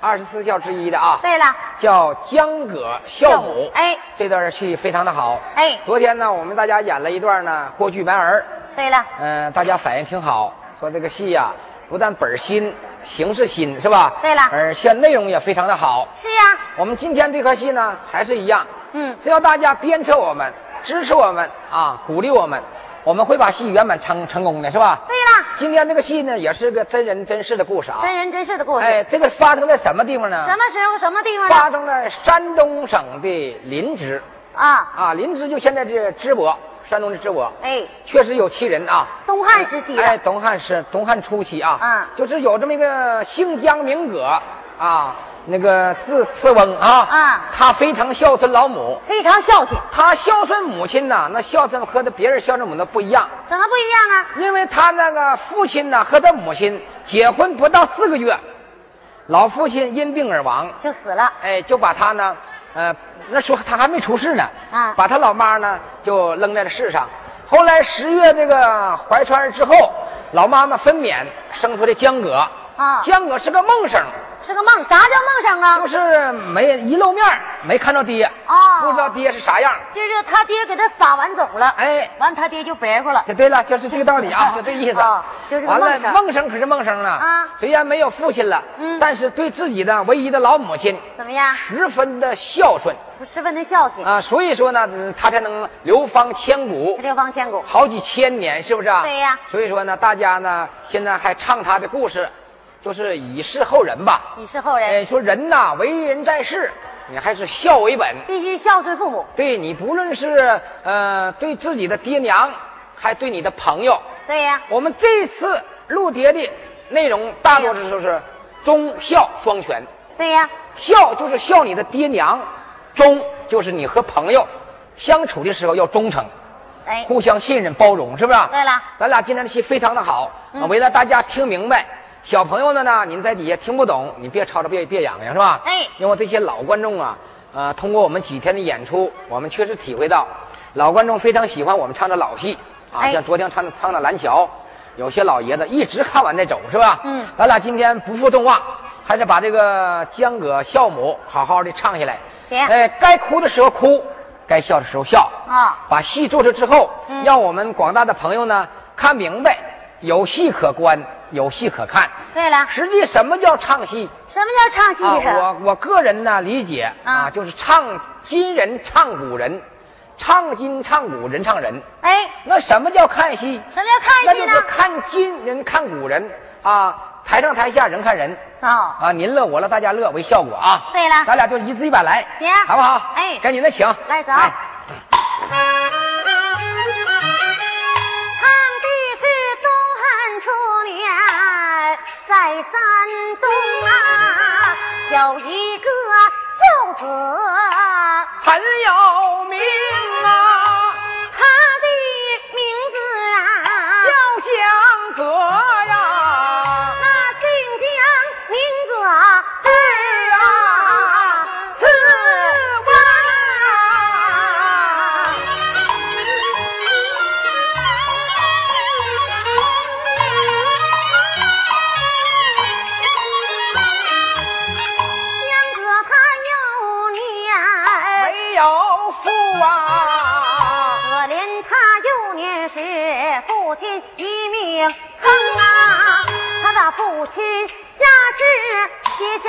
二十四孝之一的啊，对了，叫江葛孝母。哎，这段戏非常的好。哎，昨天呢，我们大家演了一段呢过剧白儿。对了，嗯、大家反应挺好，说这个戏呀、不但本儿新，形式新，是吧？对了而且内容也非常的好。是呀，我们今天这颗戏呢，还是一样，嗯，只要大家鞭策我们、支持我们啊，鼓励我们，我们会把戏圆满成成功的，是吧？对了，今天这个戏呢，也是个真人真事的故事啊。真人真事的故事。哎，这个发生在什么地方呢？什么时候什么地方？发生在山东省的临淄啊，啊，临淄就现在这淄博，山东的淄博，哎，确实有其人啊。东汉时期。哎，东汉时东汉初期啊，嗯就是有这么一个姓姜名葛啊，那个字次翁啊，嗯他非常孝顺老母，非常孝敬，他孝顺母亲呐，那孝顺和他别人孝顺母的不一样，怎么不一样啊？因为他那个父亲呢和他母亲结婚不到四个月，老父亲因病而亡，就死了。哎，就把他呢，呃，那时候他还没出世呢，啊。把他老妈呢就扔在了世上。后来十月这个怀揣之后，老妈妈分娩生出的江葛，啊。江葛是个梦生，是个梦，啥叫梦生啊？就是没一露面儿没看着爹，啊不知道爹是啥样。就是他爹给他撒完种了，哎，完他爹就白活了。对对了，就是这个道理啊，就这意思。哦就是完了梦，生梦生可是梦生了啊虽然没有父亲了，嗯但是对自己的唯一的老母亲怎么样？十分的孝顺十分的孝敬，啊，所以说呢，嗯他才能流芳千古。流芳千古。好几千年，是不是啊？对呀所以说呢，大家呢现在还唱他的故事，就是以示后人吧。以事后人，哎，说人呐，为人在世，你还是孝为本。必须孝顺父母。对你不论是呃对自己的爹娘，还对你的朋友，对呀，我们这次录碟的内容大多数是忠孝双全。对呀，孝就是孝你的爹娘，忠就是你和朋友相处的时候要忠诚。哎，互相信任、包容，是不是？对了，咱俩今天的戏非常的好，为了大家听明白。小朋友们呢，您在底下听不懂，你别吵吵，别别痒痒，是吧？哎因为这些老观众啊，呃，通过我们几天的演出，我们确实体会到，老观众非常喜欢我们唱的老戏啊，哎像昨天唱的唱的《蓝桥》，有些老爷子一直看完再走，是吧？嗯咱俩今天不负众望，还是把这个江葛孝母好好的唱下来。行哎，该哭的时候哭，该笑的时候笑。啊，把戏做出之后，嗯让我们广大的朋友呢看明白，有戏可观，有戏可看。对了，实际什么叫唱戏什么叫唱戏啊？我我个人呢理解啊，啊就是唱今人唱古人，唱今唱古人唱人。哎，那什么叫看戏？什么叫看戏那就是？看今人看古人啊，台上台下人看人哦，啊，您乐我乐大家乐为效果啊。对了咱俩就一字一板来，行好不好？哎赶紧的请，来走哎年，在山东啊，有一个孝子，很有名啊。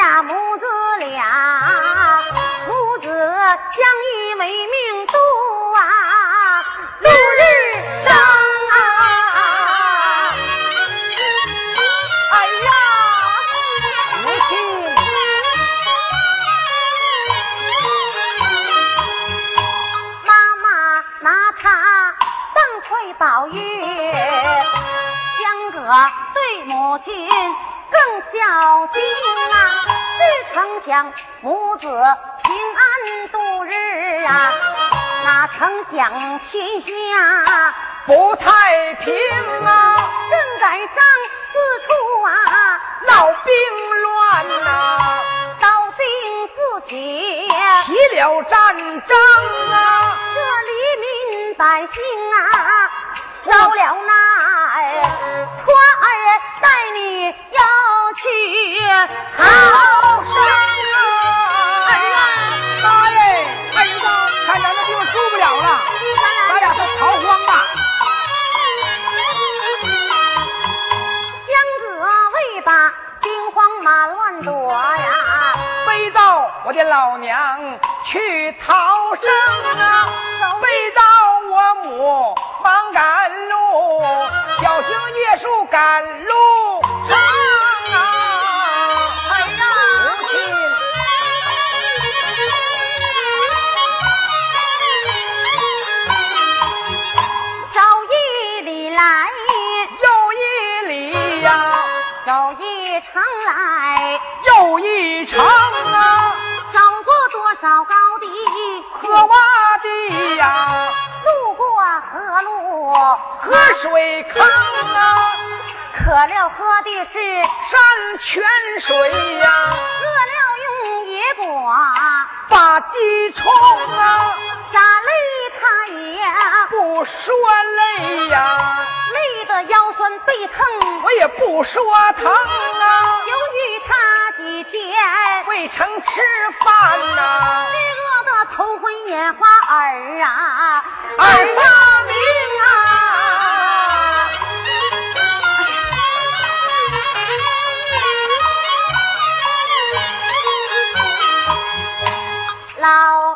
下母子俩，母子相依为命度啊，度日生啊。哎呀，母亲，妈妈拿他当翠宝玉，江葛对母亲更孝心，只成想母子平安度日啊，哪曾想天下不太平啊，正赶上四处啊闹兵乱呐、刀兵四起，起了战争啊，这黎民百姓啊，遭了我的老娘去逃生啊，背到我母忙赶路，小心夜宿赶路过多少高地，喝洼地呀，路过河路，河水坑啊，可了喝的是，山泉水呀，饿了用野果，把鸡冲啊，咋累他也不说累呀，累得腰酸背疼，我也不说疼啊，由于他几天。未曾吃饭呐、是饿得头昏眼花耳啊，耳发明啊，老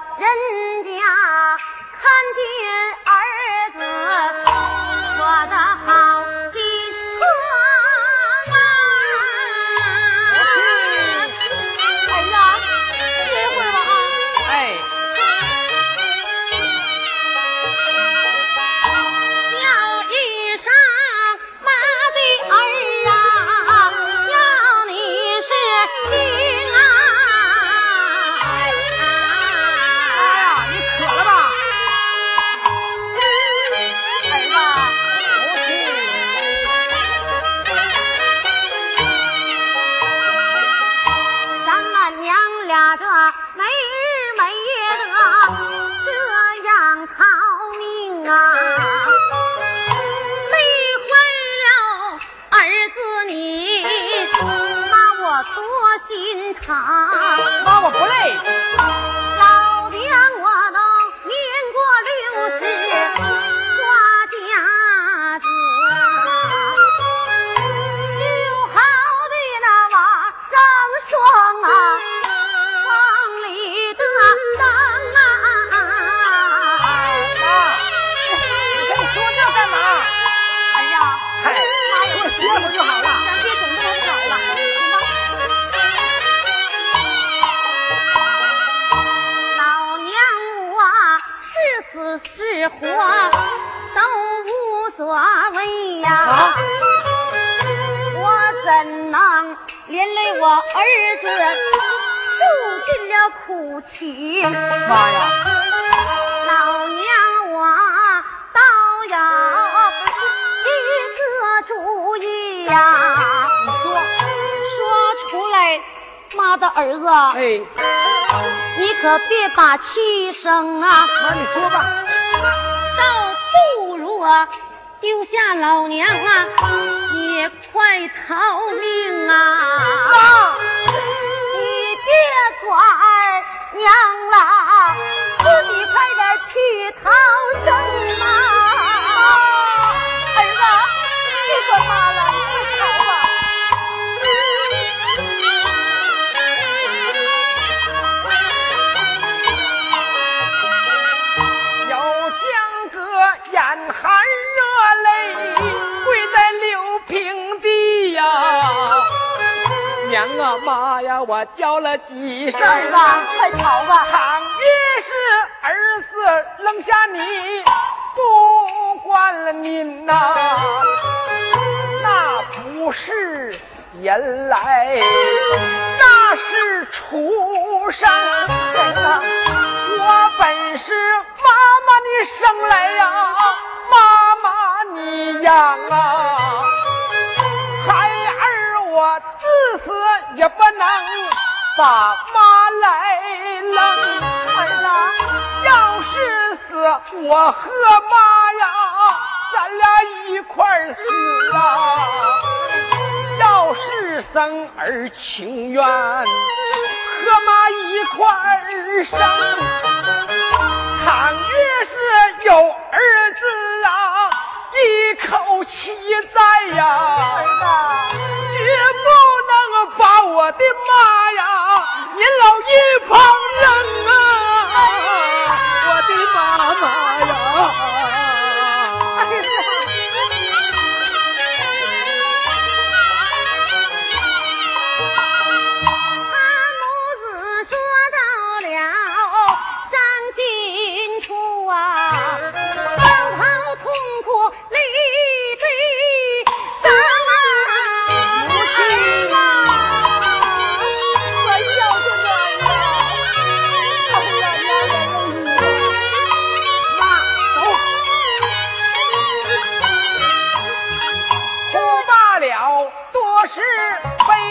没日没夜的这样逃命啊，累坏了儿子你，妈我多心疼。妈，我不累。怎能连累我儿子受尽了苦情？妈呀，老娘我倒有一个主意呀、你说，说出来，妈的儿子，哎，你可别把气生啊！妈你说吧。倒不如啊，丢下老娘啊，也快逃命啊！妈，你别管娘了，自己快点去逃生啊！儿子，别管妈了，娘啊妈呀，我叫了几声儿子，快逃吧！倘若是儿子扔下你，不管了您呐、那不是人来，那是畜生。儿子，我本是妈妈你生来呀，妈妈你养啊。孩儿我自死也不能把妈来扔，儿子，要是死我和妈呀，咱俩一块死啊。要是生儿情愿和妈一块生，倘若是有儿子，口气在呀。儿子，绝不能把我的妈呀，您老一旁人啊，我的妈妈呀！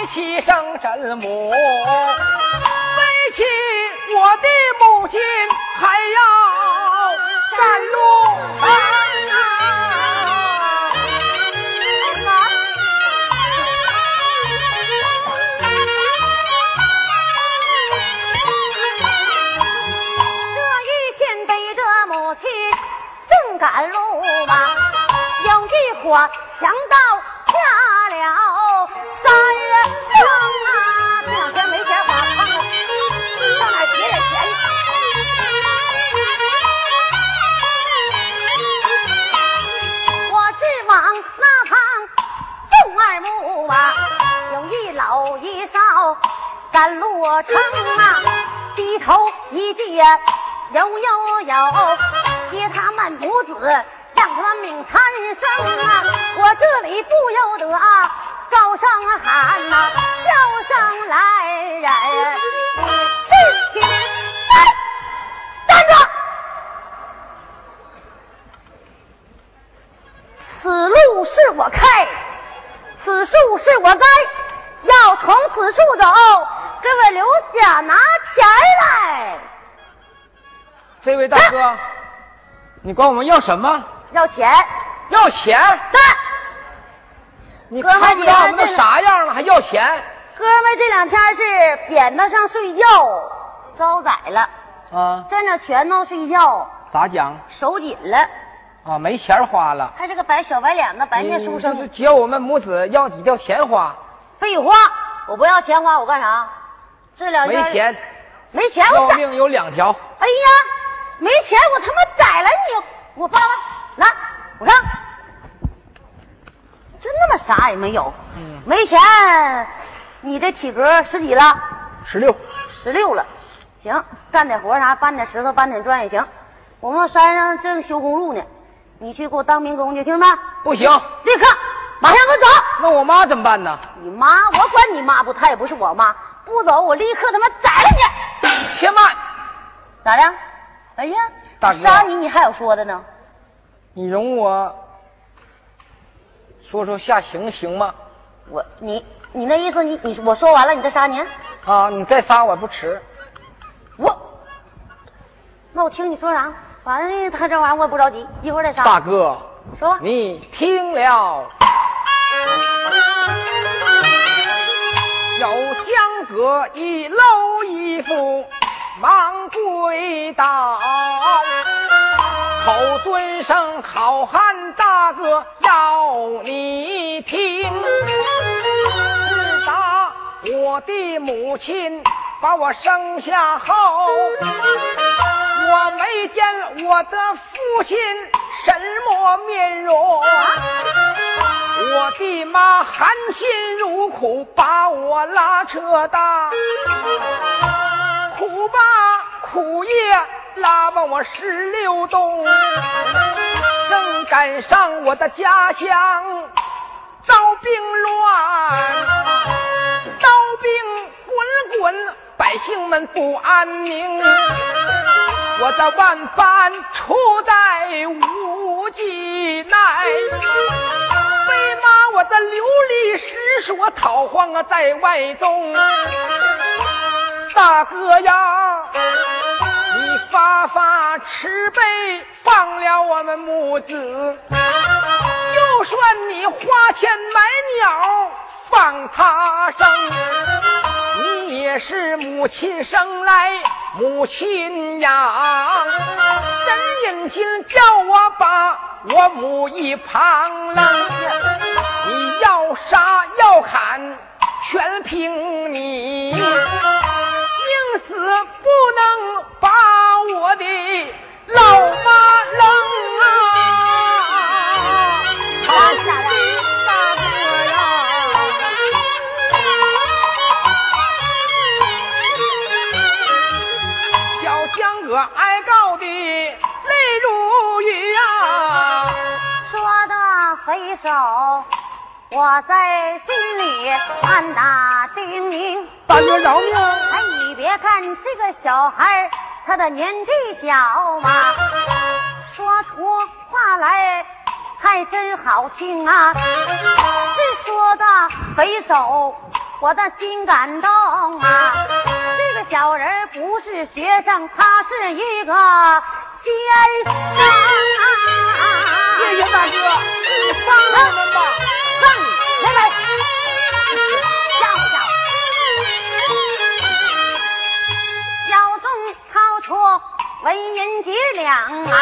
起生真母，背起我的母亲还要站路啊！这一天背着母亲正赶路吧，有一伙强盗我唱啊，低头一见，有有有，接他们母子，让他们命缠身啊！我这里不由得啊高声喊呐，叫声来人，是听，站住，此路是我开，此树是我栽，要从此处走。给我留下拿钱来！这位大哥，你管我们要什么？要钱？要钱？对。你看不着我们都啥样了，还要钱？哥们这两天是扁担上睡觉，招宰了啊！攥着拳头睡觉，咋讲？手紧了啊！没钱花了，还是个白小白脸子，白面书生。就是教我们母子要几吊钱花？废话，我不要钱花，我干啥？这两天没钱，没钱，要命有两条。哎呀，没钱我他妈宰了你！我发了，来，我看，真他妈啥也没有。嗯，没钱，你这体格十几了？十六，十六了。行，干点活啥？搬点石头，搬点砖也行。我们山上正修公路呢，你去给我当民工去，听着没？不行，立刻，马上给我走。那我妈怎么办呢？你妈，我管你妈不？她也不是我妈。不走，我立刻他妈宰了你！且慢，咋的？哎呀，大哥，杀你你还有说的呢？你容我说说下行行吗？我你你那意思，你你我说完了，你再杀你？啊，你再杀我不迟。我，那我听你说啥？反正他这玩意儿我也不着急，一会儿再杀。大哥，说吧。你听了。有江哥一搂衣服，忙跪倒，口尊声好汉大哥要你听。自打我的母亲把我生下后，我没见我的父亲什么面容。我的妈含辛茹苦把我拉扯大，苦吧苦也拉吧我十六冬，正赶上我的家乡刀兵乱，刀兵滚滚，百姓们不安宁，我的万般处在无计奈。我的流离失所，逃荒啊，在外东。大哥呀，你发发慈悲，放了我们母子。就算你花钱买鸟，放他生，你也是母亲生来母亲养。真忍心叫我把。我母一旁愣，你要杀要砍，全凭你，宁死不能把我的老妈扔。的回首，我在心里暗打叮咛。大哥饶命！哎，你别看这个小孩儿，他的年纪小嘛，说出话来还真好听啊。这说的匪首，我的心感动啊。这个小人不是学生，他是一个先生啊。谢谢大哥，你放了我们吧。哼，来来，吓唬吓唬。腰中掏出纹银几两啊，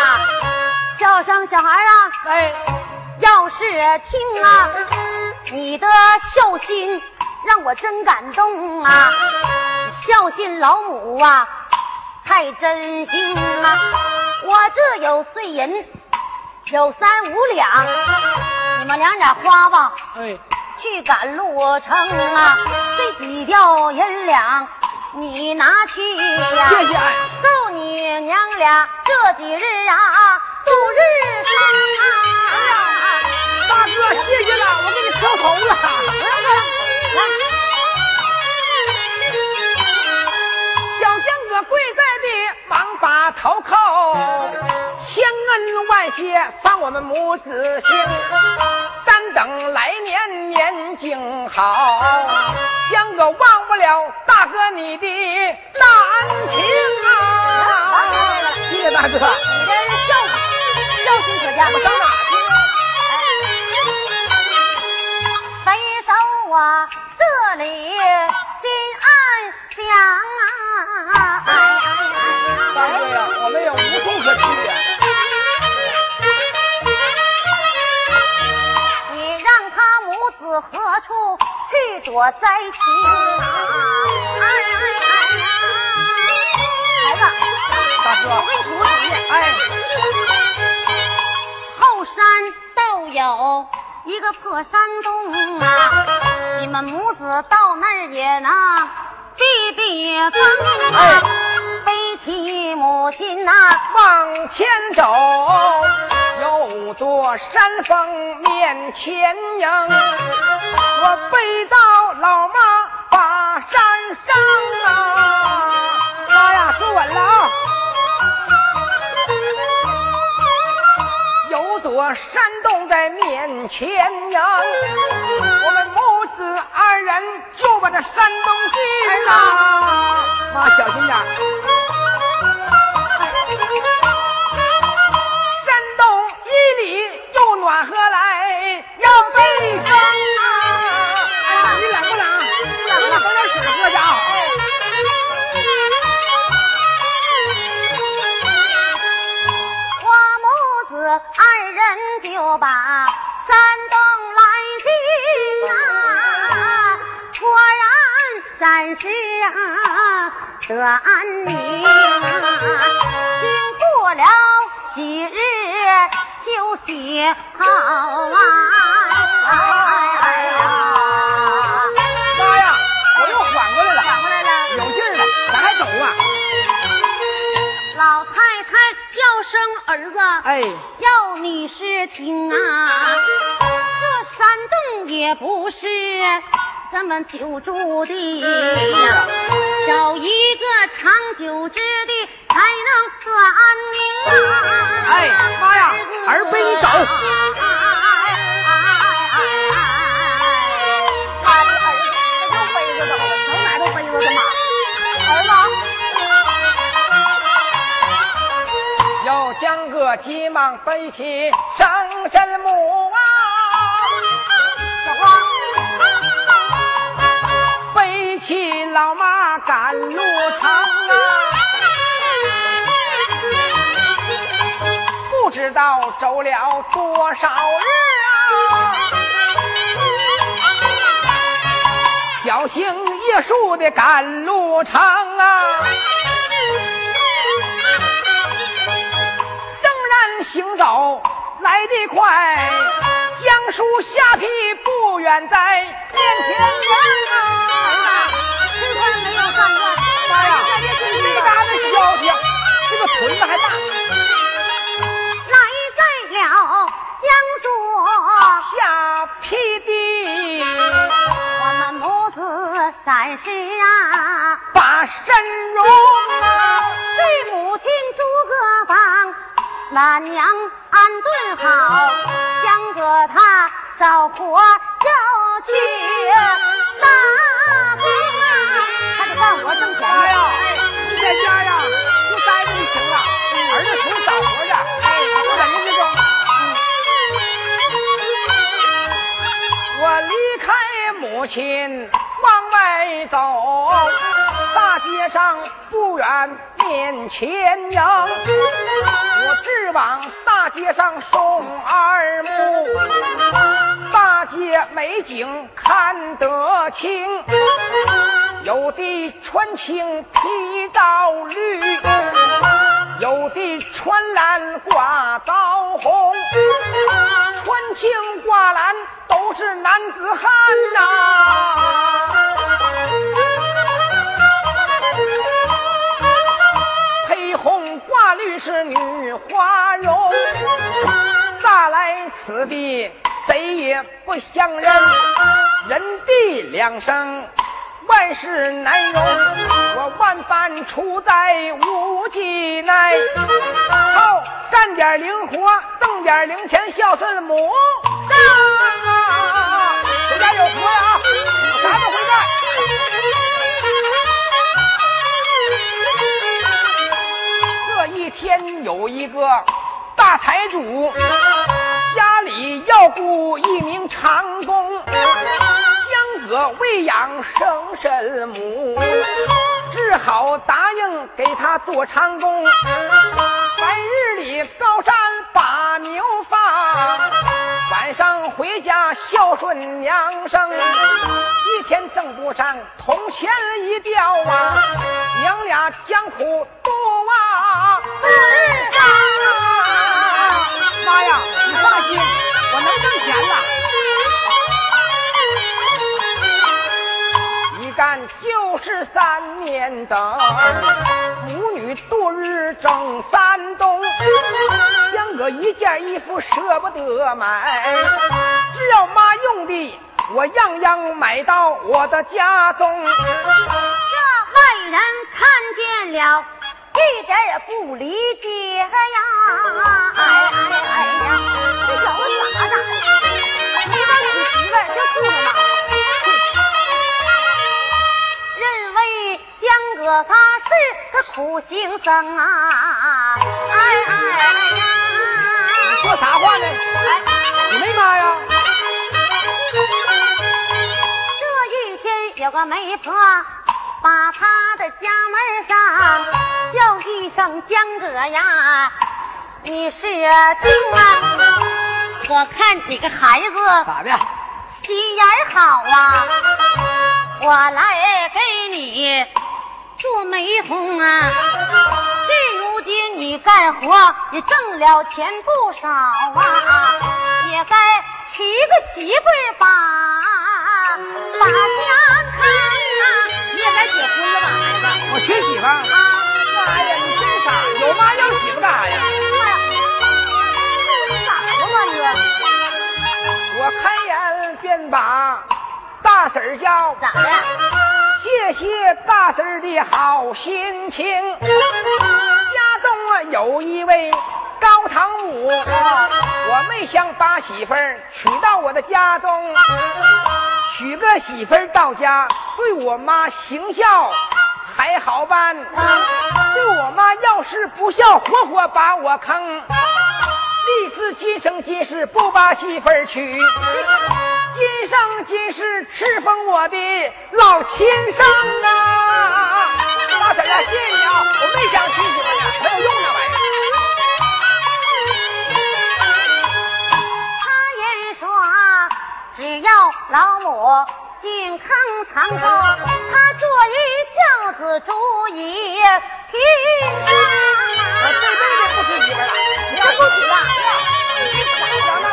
叫声小孩啊，哎，要是听啊，你的孝心让我真感动啊，孝心老母啊，太真心啊，我这有碎银，有三五两，你们娘俩花吧。哎，去赶路程啊，这几吊银两你拿去呀、谢谢哎。够你娘俩这几日啊度日常啊！大哥，谢谢了，我给你磕头了。来，小恩万谢，放我们母子行。但等来年年景好，将哥忘不了大哥你的难情啊！谢谢大哥，你这人孝孝心可嘉。我上哪去？回首我这里心安详啊，大哥呀，我们也无处可去子何处去躲灾情啊？哎哎哎呀！来吧，大哥我给你出个主意。哎，后山倒有一个破山洞啊，你们母子到那儿也能避避风啊，起母亲呐、往前走，有座山峰面前迎，我背到老妈把山上啊，妈呀，坐稳了啊！有座山洞在面前迎，我们母子二人就把这山洞进啊！妈，小心点就把山东来进啊，果然暂时啊得安宁啊。经过了几日休息好啊，儿子，哎，要你是听啊，这山洞也不是咱们久住的呀，找一个长久之地才能得安宁啊！哎妈呀儿背你走江哥急忙背起上阵母啊，背起老妈赶路长啊，不知道走了多少日啊，小心叶树的赶路程啊。行走来得快，江叔下皮不远在面前啊！吃饭没有饭饭，妈呀，这嘎子消停，这个屯子还大。来在了江树下邳地，我们母子暂时啊，把身容啊，对母，俺娘安顿好，将着他找活要去打工啊，还得干活挣钱呀呢。，你在家呀，就待着就行了，儿子出去找活去，哎，我离开母亲往外走，大街上不远面前迎，我直往大街上送二目，大街美景看得清，有的穿青披皂绿，有的穿蓝挂枣红，穿青挂蓝都是男子汉呐、红挂绿是女花容，乍来此地谁也不相认，人地两生。万事难容，我万般出在无计奈。好，干点零活，挣点零钱，孝顺母啊！这家有活呀，天有一个大财主，家里要雇一名长工，相隔喂养生身母，只好答应给他做长工。白日里高山把牛放，晚上回家孝顺娘生。一天挣不上铜钱一吊啊，娘俩艰苦度啊日啊！妈呀，你放心，我能挣钱了。一干就是三年等，母女度日挣三冬，我一件衣服舍不得买，只要妈用的，我样样买到我的家中。这外人看见了，一点也不理解呀！哎哎哎呀，这小子咋的？你把你媳妇儿就住着呢，认为江哥他是个苦行僧啊！哎哎哎呀！说啥话呢？你没妈呀？这一天有个媒婆把他的家门上叫一声江哥呀，你是丁啊？我看你个孩子咋的？心眼好啊，我来给你做媒红啊。现如今你干活也挣了钱不少啊，也该娶个媳妇儿吧，把家成啊。你也该结婚了吧，孩子？我娶媳妇儿？啊，妈呀，你真傻！有妈要媳妇干啥呀？妈呀，你傻子吗你？我开言便把大婶儿叫，咋的？谢谢大婶儿的好心情。家中啊有一位高堂母，我没想把媳妇儿娶到我的家中，娶个媳妇儿到家，对我妈行孝还好办，对我妈要是不孝，活活把我坑。立志今生今世不把媳妇儿娶，今生今世侍奉我的老亲生啊！大婶啊，谢谢你啊，我没想娶媳妇呢，没有用那玩意儿。他言说，只要老母尽命康长寿，他做一孝子，主意平生。我这辈子不娶媳妇了，你要不娶了，你咋想那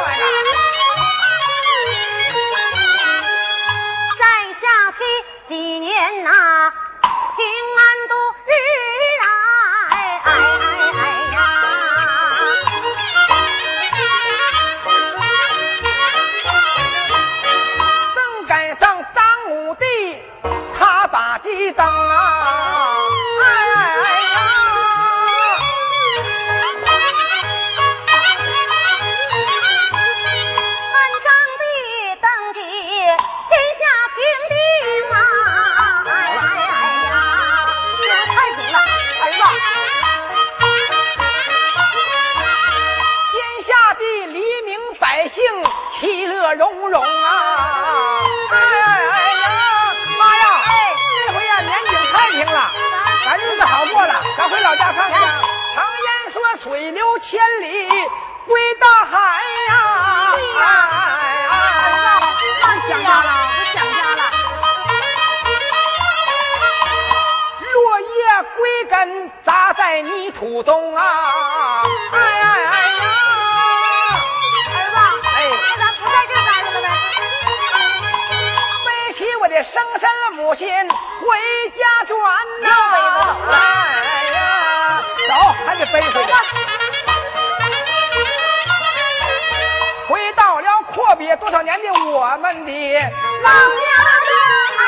几年呐、生身母亲回家转呐、哎呀，走还得背回去。回到了阔别多少年的我们的老家啊！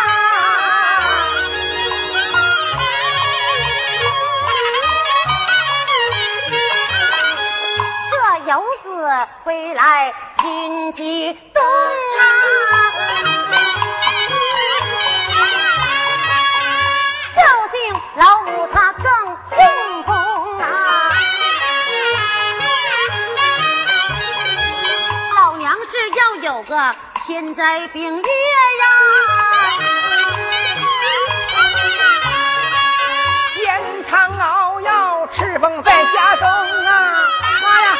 这游子回来心激动啊！他更痛痛啊！老娘是要有个天灾病月呀！煎汤熬药，赤峰在家中啊！妈呀，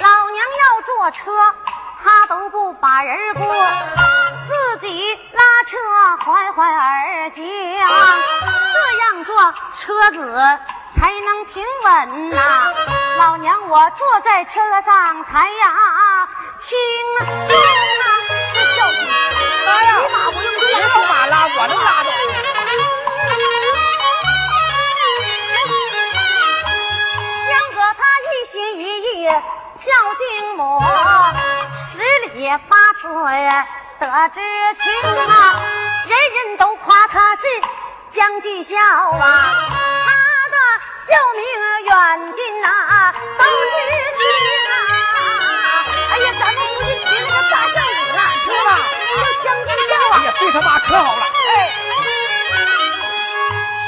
老娘要坐车，他都不把人过，自己拉车缓缓而行，这样做车子才能平稳呐、老娘我坐在车上才呀轻松啊！这孝呀，你马不用别拉走马拉，我能拉动。江哥他一心一意孝敬母，十里八村得知情啊，人人都夸他是将军孝啊，他的孝名远近呐、都知情啊。哎呀，咱们不是娶了个大孝子了，是吧？叫将军孝啊哎。呀，对他妈可好了。哎，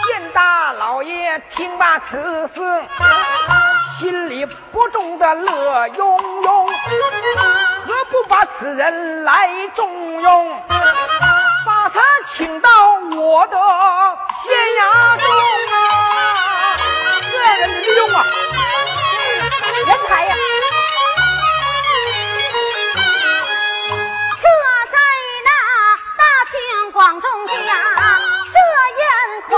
县大老爷听罢此事，心里不中的乐融融，何不把此人来重用，把他请到我的县衙中啊？这人用啊！人才呀！这在那大庭广众下设宴款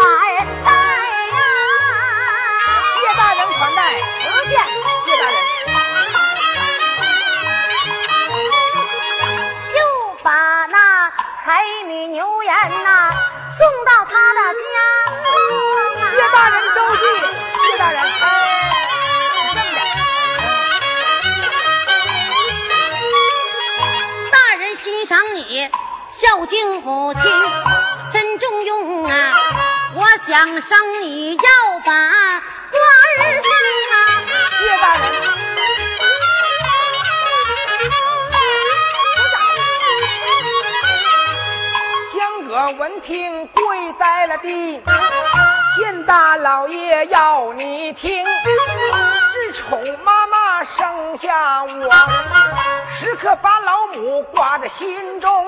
母亲，真中用啊！我想生你要把官儿升啊！谢大人。江哥闻听跪在了地，县大老爷要你听，自从妈妈生下我，时刻把老母挂在心中。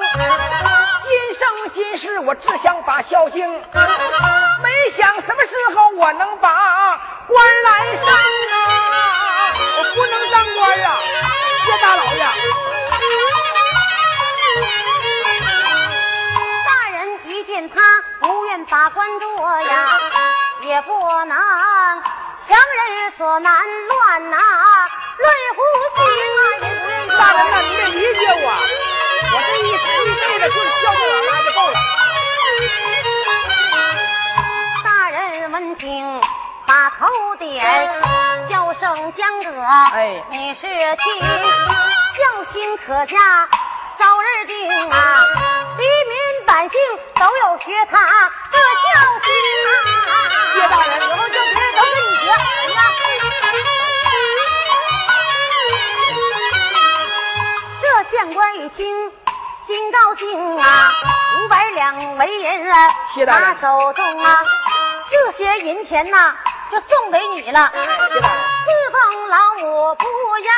今生今世我只想把孝敬没想什么时候我能把官来上啊我不能当官啊谢大老爷。大人一见他不愿把官做呀也不能强人所难乱呐瑞胡须大人呐你得理解我。我这一生一辈子就孝敬我妈就够了。大人闻听，把头点，叫声江哥，哎你是听，孝心可嘉，早日定啊！黎民百姓都有学他这孝心啊！谢大人以后就别都跟你学，怎么样？这县官一听，心高兴啊，五百两为银啊，谢大人拿手中啊，这些银钱呐，就送给你了。谢大人，侍奉老母不要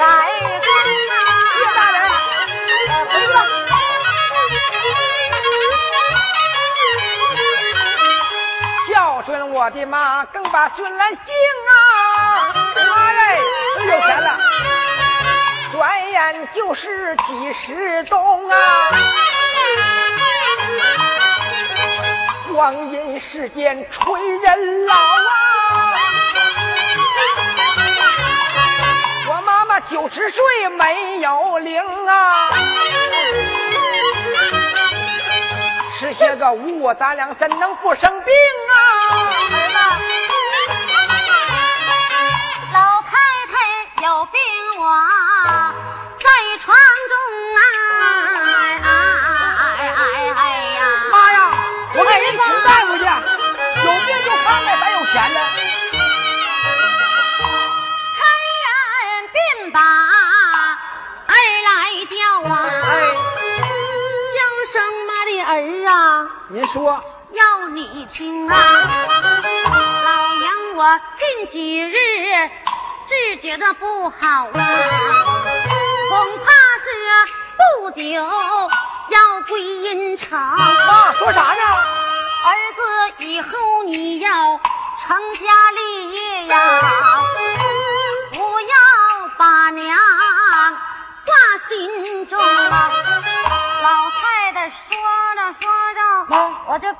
改变谢大人，回去吧。孝顺我的妈，更把顺来敬啊！妈嘞，真有钱了，转眼就是几十冬啊！光阴似箭，催人老啊！我妈妈九十岁没有龄啊！吃些个五谷杂粮，怎能不生病啊？听啊，老娘我近几日只觉得不好啊，恐怕是不久要归阴城。妈说啥呢？儿子以后你要成家立业呀，不要把娘挂心中啊。老太太说着说着，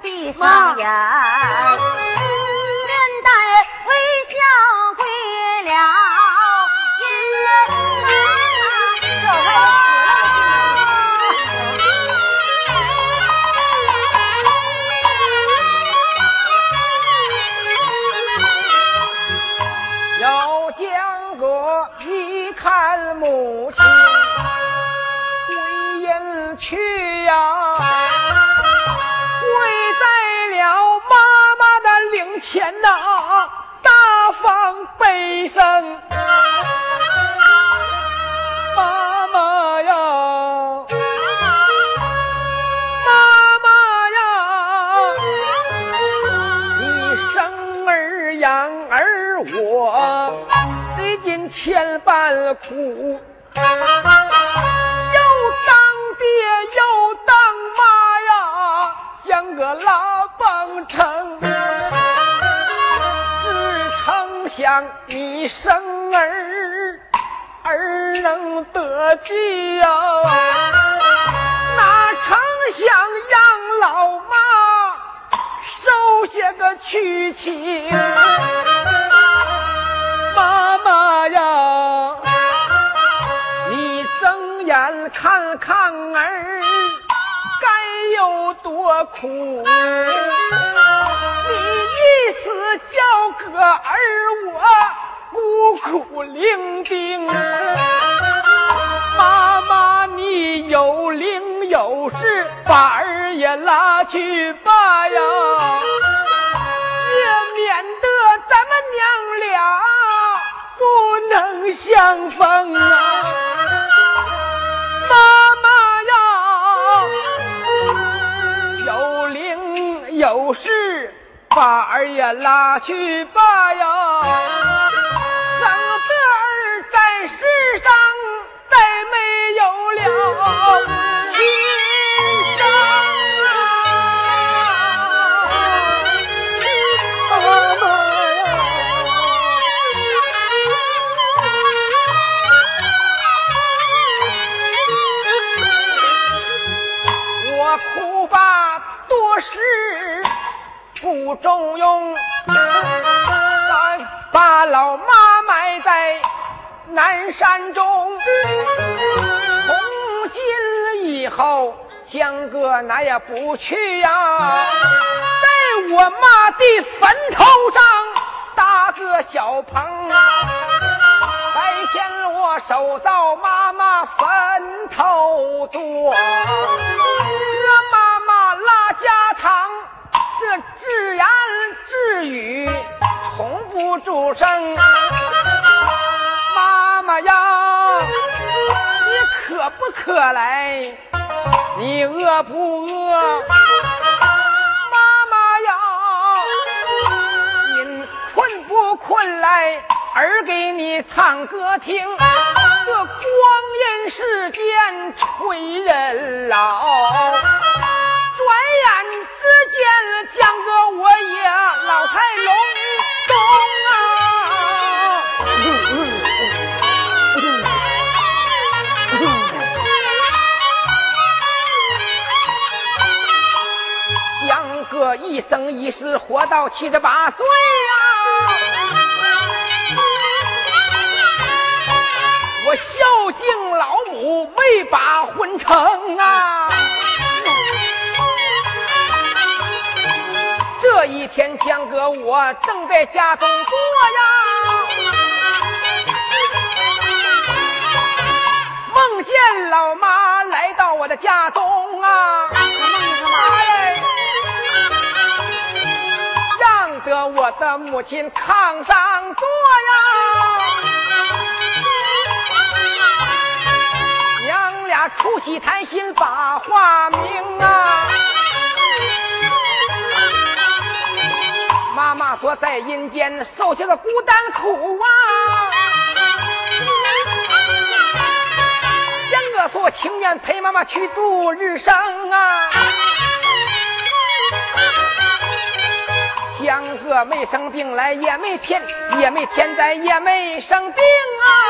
闭上眼，苦，又当爹又当妈呀，像个拉帮成。只成想你生儿，儿能得计呀、哪成想让老妈受些个屈情。看看儿该有多苦。你一死叫个儿我孤苦伶仃。妈妈，你有灵有势，把儿也拉去吧呀，也免得咱们娘俩不能相逢啊。妈妈呀，有灵有事，把儿也拉去吧呀。省得儿在世上再没有了不中用，把老妈埋在南山中。从今以后，江哥哪也不去呀，在我妈的坟头上搭个小棚。白天我守到妈妈坟头坐，和妈妈拉家常，这自言自语从不住声。妈妈呀，你渴不渴来？你饿不饿？妈妈呀，您困不困来？儿给你唱歌听，这光阴似箭催人老，转眼只见江哥我也老态龙钟啊！江哥一生一世活到七十八岁呀。我孝敬老母，没把婚成啊！这一天，江哥我正在家中坐呀，梦见老妈来到我的家中啊，让得我的母亲炕上坐呀。促膝谈心把话明啊！妈妈说在阴间受些个孤单苦啊！江哥说情愿陪妈妈去度日生啊！江哥没生病来，也没天也没天灾，也没生病啊！